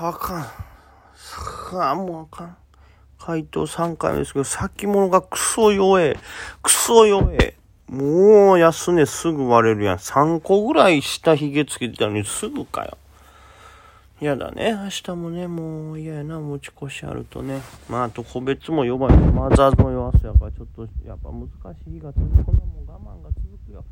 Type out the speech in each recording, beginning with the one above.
あかん。あ、もうあかん。回答3回目ですけど、先物がクソ弱え。クソ弱え。もう安値すぐ割れるやん。3個ぐらい下髭つけてたのにすぐかよ。嫌だね。明日もね、もう嫌やな。持ち越しあるとね。まあ、あと個別も弱い。マザーズの弱さやから、ちょっとやっぱ難しい日が続くのも我慢が続くよ。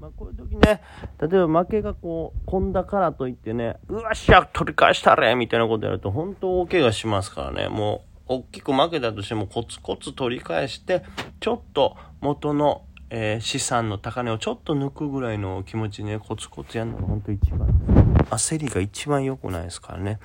まあ、こういう時ね、例えば負けがこう、込んだからといってね、うわっしゃ、取り返したれみたいなことやると、本当大怪我しますからね。もう、大きく負けたとしてもコツコツ取り返して、ちょっと元の、えー、資産の高値をちょっと抜くぐらいの気持ちね、コツコツやるのが本当一番焦りが一番良くないですからね。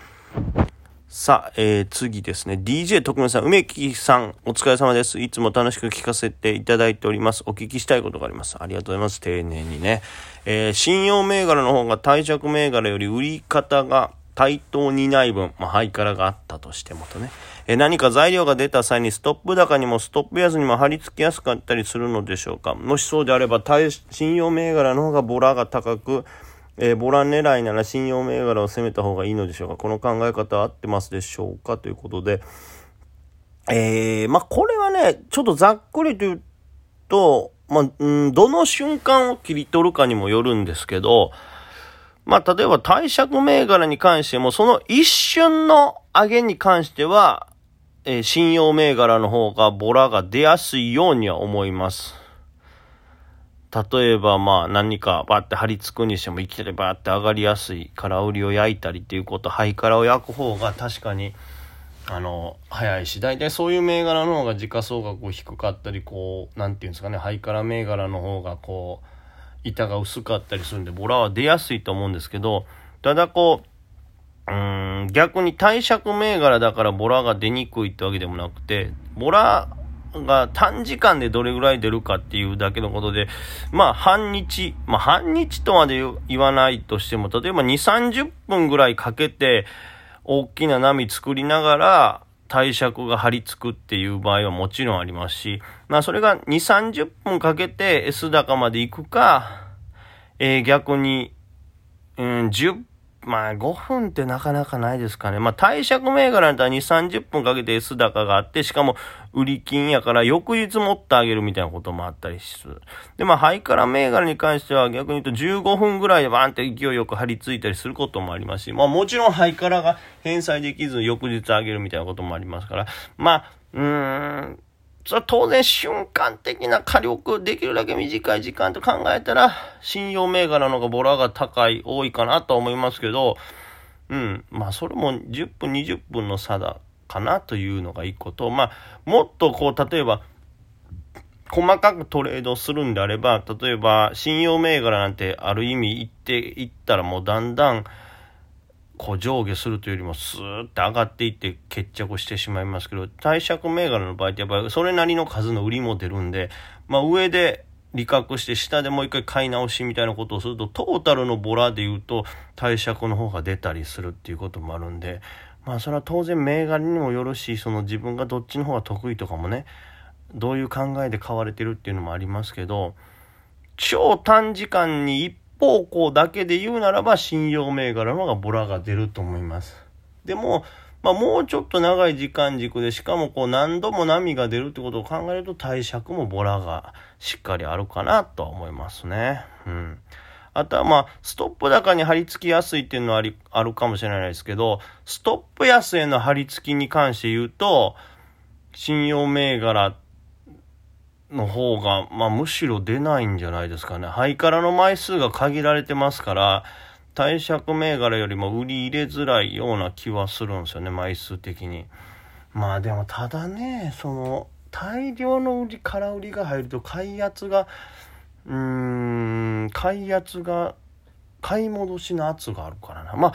さあ、えー、次ですね。DJ 徳間さん、梅木さん、お疲れ様です。いつも楽しく聞かせていただいております。お聞きしたいことがあります。ありがとうございます。丁寧にね。えー、信用銘柄の方が貸借銘柄より売り方が対等にない分、まあ、ハイカラがあったとしてもとね。え何か材料が出た際にストップ高にもストップ安にも貼り付けやすかったりするのでしょうかもしそうであれば、信用銘柄の方がボラが高く、えー、ボラン狙いなら信用銘柄を攻めた方がいいのでしょうか？この考え方合ってますでしょうか？ということで、えー、まあ、これはね、ちょっとざっくりと言うと、まあ、ん、どの瞬間を切り取るかにもよるんですけど、まあ、例えば貸借銘柄に関しても、その一瞬の上げに関しては、えー、信用銘柄の方がボラが出やすいようには思います。例えばまあ何かバッて張り付くにしても生きてればって上がりやすい空売りを焼いたりっていうことハイカラを焼く方が確かにあの早いし大体そういう銘柄の方が時価総額低かったりこう何て言うんですかねハイカラ銘柄の方がこう板が薄かったりするんでボラは出やすいと思うんですけどただこううん、逆に貸借銘柄だからボラが出にくいってわけでもなくて、ボラが短時間でどれぐらい出るかっていうだけのことで、まあ半日、まあ半日とまで言わないとしても、例えば2、30分ぐらいかけて、大きな波作りながら、貸借が張り付くっていう場合はもちろんありますし、まあそれが2、30分かけて S 高まで行くか、えー、逆に、うん、10まあ5分ってなかなかないですかね。まあ貸借銘柄だったら2、30分かけて S 高があって、しかも売り金やから翌日持ってあげるみたいなこともあったりする。で、まあハイカラ銘柄に関しては逆に言うと15分ぐらいでバーンって勢いよく張り付いたりすることもありますし、まあもちろんハイカラが返済できず翌日あげるみたいなこともありますから、まあ、うーん、それは当然瞬間的な火力、できるだけ短い時間と考えたら、信用銘柄の方がボラが高い、多いかなとは思いますけど、うん。まあ、それも10分、20分の差だかなというのが一個と、まあ、もっとこう、例えば、細かくトレードするんであれば、例えば、信用銘柄なんてある意味言っていったらもうだんだん、こう上下するというよりもスーッて上がっていって決着してしまいますけど、貸借銘柄の場合ってやっぱりそれなりの数の売りも出るんで、まあ上で利確して下でもう一回買い直しみたいなことをすると、トータルのボラで言うと貸借の方が出たりするっていうこともあるんで、まあそれは当然銘柄にもよるし、その自分がどっちの方が得意とかもね、どういう考えで買われてるっていうのもありますけど、超短時間に一方向だけで言うならば信用銘柄の方がボラが出ると思います。でも、まあ、もうちょっと長い時間軸で、しかもこう何度も波が出るってことを考えると貸借もボラがしっかりあるかなとは思いますね。うん。あとはまあ、ストップ高に張り付きやすいっていうのはありあるかもしれないですけど、ストップ安への張り付きに関して言うと、信用銘柄っての方が、まあ、むしろ出ないんじゃないですかね。ハイカラの枚数が限られてますから、貸借銘柄よりも売り入れづらいような気はするんですよね、枚数的に。まあでも、ただね、その、大量の売り、空売りが入ると、買い圧が、うーん、買い圧が、買い戻しの圧があるからな。まあ、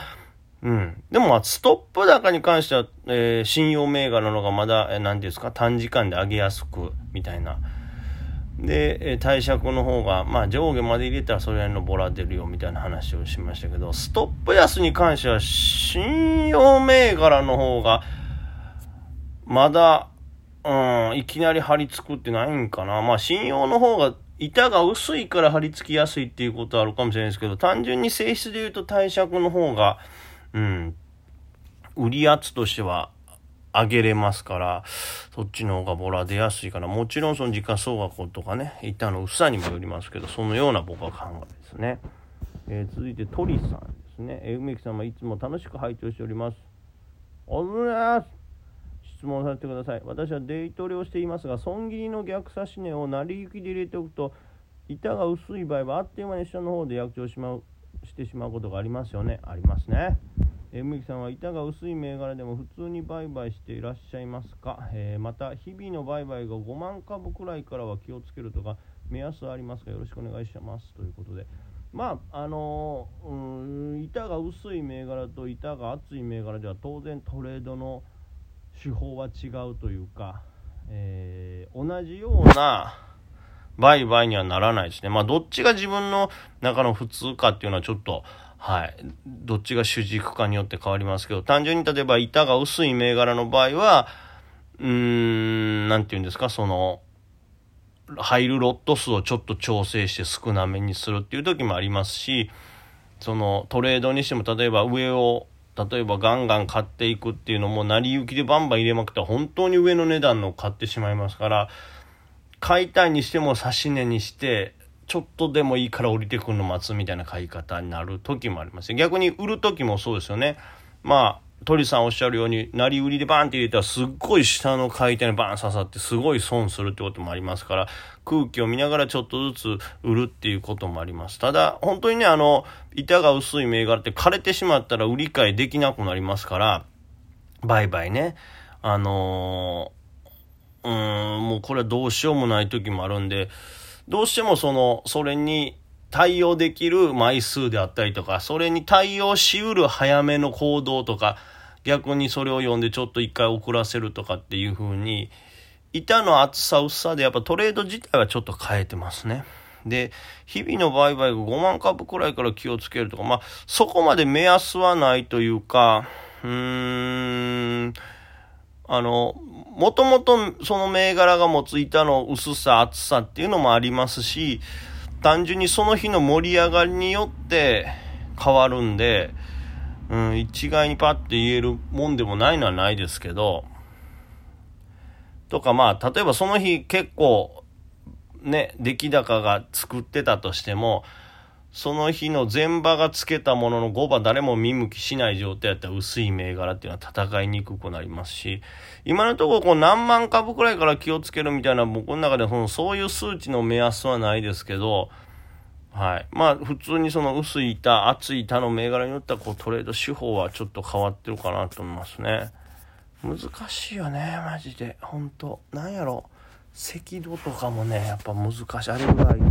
うん。でも、ま、ストップ高に関しては、えー、信用銘柄の方がまだ、えー、何ていうんですか、短時間で上げやすく、みたいな。で、貸借の方が、まあ上下まで入れたらそれなりのボラ出るよみたいな話をしましたけど、ストップ安に関しては信用銘柄の方が、まだ、うん、いきなり張り付くってないんかな。まあ信用の方が板が薄いから張り付きやすいっていうことはあるかもしれないですけど、単純に性質で言うと貸借の方が、うん、売り圧としては上げれますから、そっちの方がボラ出やすいから、もちろんその時価総額とかね、板の薄さにもよりますけど、そのような僕は考えですね。えー、続いて鳥さんですね。え梅木様いつも楽しく拝聴しております。おはようございます。質問させてください。私はデイトレをしていますが、損切りの逆差し値を成り行きで入れておくと、板が薄い場合はあっという間に下の方で約定しまうしてしまうことがありますよね。ありますね。え梅木さんは板が薄い銘柄でも普通に売買していらっしゃいますか、えー、また日々の売買が5万株くらいからは気をつけるとか目安はありますか？よろしくお願いします。ということで。まああのー、うん板が薄い銘柄と板が厚い銘柄では当然トレードの手法は違うというか、えー、同じような売買にはならないですね。まあどっちが自分の中の普通かっていうのはちょっとはい。どっちが主軸かによって変わりますけど、単純に例えば板が薄い銘柄の場合は、うーん、なんて言うんですか、その、入るロット数をちょっと調整して少なめにするっていう時もありますし、そのトレードにしても例えば上を例えばガンガン買っていくっていうのも成り行きでバンバン入れまくったら本当に上の値段の買ってしまいますから買いたいにしても指し値にしてちょっとでもいいから降りてくるの待つみたいな買い方になる時もあります逆に売る時もそうですよね。まあ鳥さんおっしゃるように成り売りでバーンって入れたらすっごい下の買い手にバーン刺さってすごい損するってこともありますから空気を見ながらちょっとずつ売るっていうこともあります。ただ本当にねあの板が薄い銘柄って枯れてしまったら売り買いできなくなりますから売買ね。あのー、うーんもうこれはどうしようもない時もあるんでどうしてもその、それに対応できる枚数であったりとか、それに対応しうる早めの行動とか、逆にそれを読んでちょっと一回遅らせるとかっていう風に、板の厚さ薄さでやっぱトレード自体はちょっと変えてますね。で、日々の売買が5万株くらいから気をつけるとか、まあ、そこまで目安はないというか、うーん、あの、もともとその銘柄が持つ板の薄さ、厚さっていうのもありますし、単純にその日の盛り上がりによって変わるんで、うん、一概にパッて言えるもんでもないのはないですけど、とかまあ、例えばその日結構、ね、出来高が作ってたとしても、その日の前場がつけたものの5場誰も見向きしない状態やったら薄い銘柄っていうのは戦いにくくなりますし、今のところこう何万株くらいから気をつけるみたいな僕の中でそのそういう数値の目安はないですけど、はい。まあ普通にその薄い板、厚い板の銘柄によってはこうトレード手法はちょっと変わってるかなと思いますね。難しいよね、マジで。ほんと。なんやろ。赤道とかもね、やっぱ難しい。あれぐらい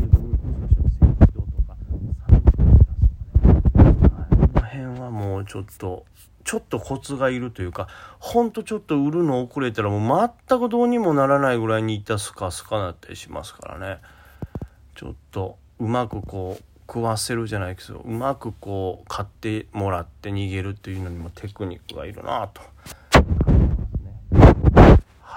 ちょっと、ちょっとコツがいるというか、ほんとちょっと売るの遅れたらもう全くどうにもならないぐらいにいたスカスカなったりしますからね。ちょっとうまくこう食わせるじゃないけど、うまくこう買ってもらって逃げるっていうのにもテクニックがいるなと。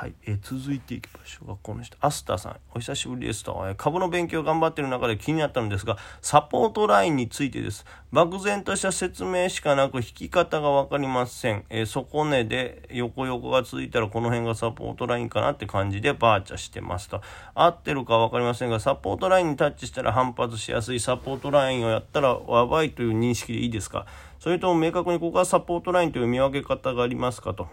はい、え続いていきましょうか。この人、アスターさん、お久しぶりですと、え株の勉強頑張ってる中で気になったのですが、サポートラインについてです。漠然とした説明しかなく、引き方が分かりません。え底根で横横が続いたら、この辺がサポートラインかなって感じでバーチャしてますと。合ってるか分かりませんが、サポートラインにタッチしたら反発しやすいサポートラインをやったら、やばいという認識でいいですか？それとも明確にここがサポートラインという見分け方がありますかと。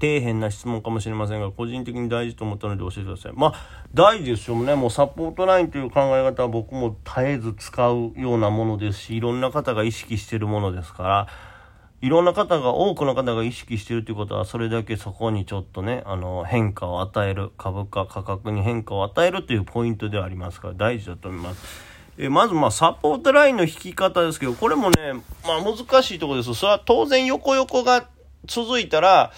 底辺な質問かもしれませんが、個人的に大事と思ったので教えてください。まあ、大事ですよね。もうサポートラインという考え方は僕も絶えず使うようなものですし、いろんな方が意識してるものですから、いろんな方が、多くの方が意識してるということは、それだけそこにちょっとね、あの、変化を与える、株価、価格に変化を与えるというポイントではありますから、大事だと思います。えまず、まあ、サポートラインの引き方ですけど、これもね、まあ、難しいところです。それは当然横横が続いたら、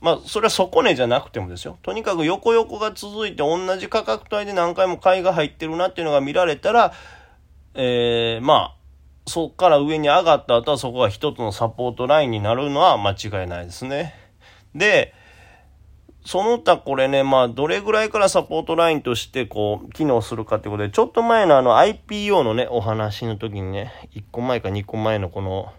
まあ、それは底値じゃなくてもですよ。とにかく横横が続いて同じ価格帯で何回も買いが入ってるなっていうのが見られたら、えー、まあ、そこから上に上がった後はそこが一つのサポートラインになるのは間違いないですね。で、その他これね、まあ、どれぐらいからサポートラインとしてこう、機能するかってことで、ちょっと前のあの IPO のね、お話の時にね、1個前か2個前のこの、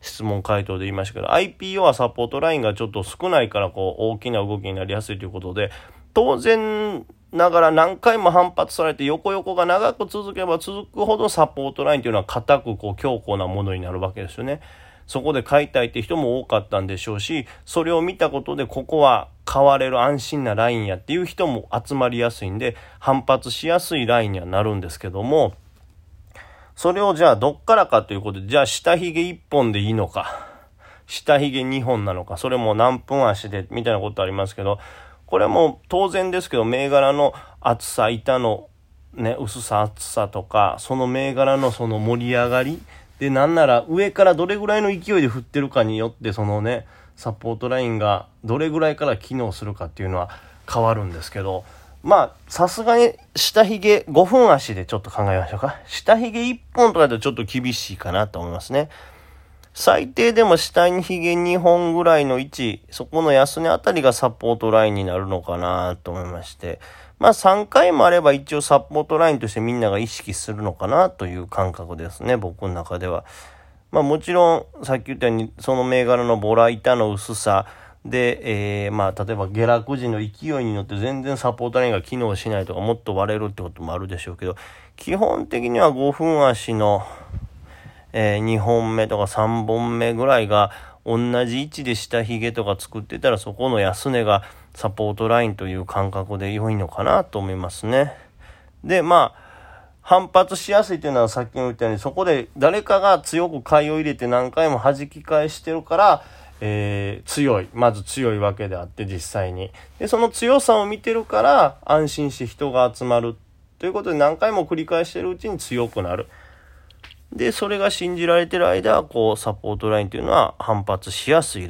質問回答で言いましたけど、IPO はサポートラインがちょっと少ないから、こう、大きな動きになりやすいということで、当然ながら何回も反発されて横横が長く続けば続くほどサポートラインというのは固くこう強固なものになるわけですよね。そこで買いたいって人も多かったんでしょうし、それを見たことでここは買われる安心なラインやっていう人も集まりやすいんで、反発しやすいラインにはなるんですけども、それをじゃあどっからかということで、じゃあ下髭1本でいいのか、下髭2本なのか、それも何分足で、みたいなことありますけど、これも当然ですけど、銘柄の厚さ、板のね、薄さ、厚さとか、その銘柄のその盛り上がり、で、なんなら上からどれぐらいの勢いで振ってるかによって、そのね、サポートラインがどれぐらいから機能するかっていうのは変わるんですけど、まあ、さすがに下髭5分足でちょっと考えましょうか。下髭1本とかだとちょっと厳しいかなと思いますね。最低でも下に髭2本ぐらいの位置、そこの安値あたりがサポートラインになるのかなと思いまして。まあ3回もあれば一応サポートラインとしてみんなが意識するのかなという感覚ですね、僕の中では。まあもちろん、さっき言ったように、その銘柄のボラ板の薄さで、えー、まあ例えば下落時の勢いによって全然サポートラインが機能しないとかもっと割れるってこともあるでしょうけど、基本的には5分足の、えー、2本目とか3本目ぐらいが同じ位置で下髭とか作ってたらそこの安値がサポートラインという感覚で良いのかなと思いますね。で、まあ、反発しやすいというのはさっきも言ったように、そこで誰かが強く買いを入れて何回も弾き返してるから、えー、強い。まず強いわけであって実際に。で、その強さを見てるから安心して人が集まる。ということで何回も繰り返してるうちに強くなる。で、それが信じられてる間、こう、サポートラインというのは反発しやすい